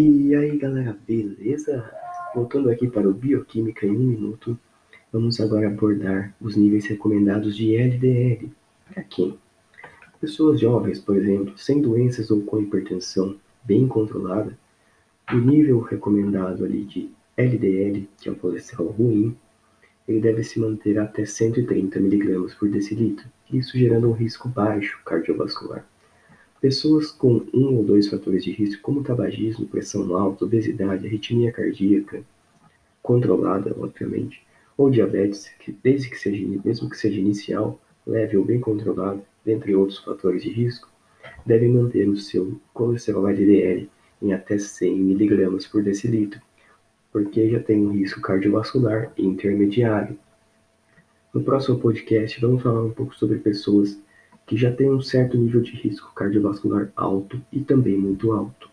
E aí galera, beleza? Voltando aqui para o Bioquímica em um minuto, vamos agora abordar os níveis recomendados de LDL. Para quem? Pessoas jovens, por exemplo, sem doenças ou com hipertensão bem controlada, o nível recomendado ali de LDL, que é o colesterol ruim, ele deve se manter até 130 mg por decilitro, isso gerando um risco baixo cardiovascular. Pessoas com um ou dois fatores de risco, como tabagismo, pressão alta, obesidade, arritmia cardíaca, controlada, obviamente, ou diabetes, que desde que seja, mesmo que seja inicial, leve ou bem controlada, dentre outros fatores de risco, devem manter o seu colesterol LDL em até 100 mg por decilitro, porque já tem um risco cardiovascular intermediário. No próximo podcast, vamos falar um pouco sobre pessoas que já têm um certo nível de risco cardiovascular alto e também muito alto.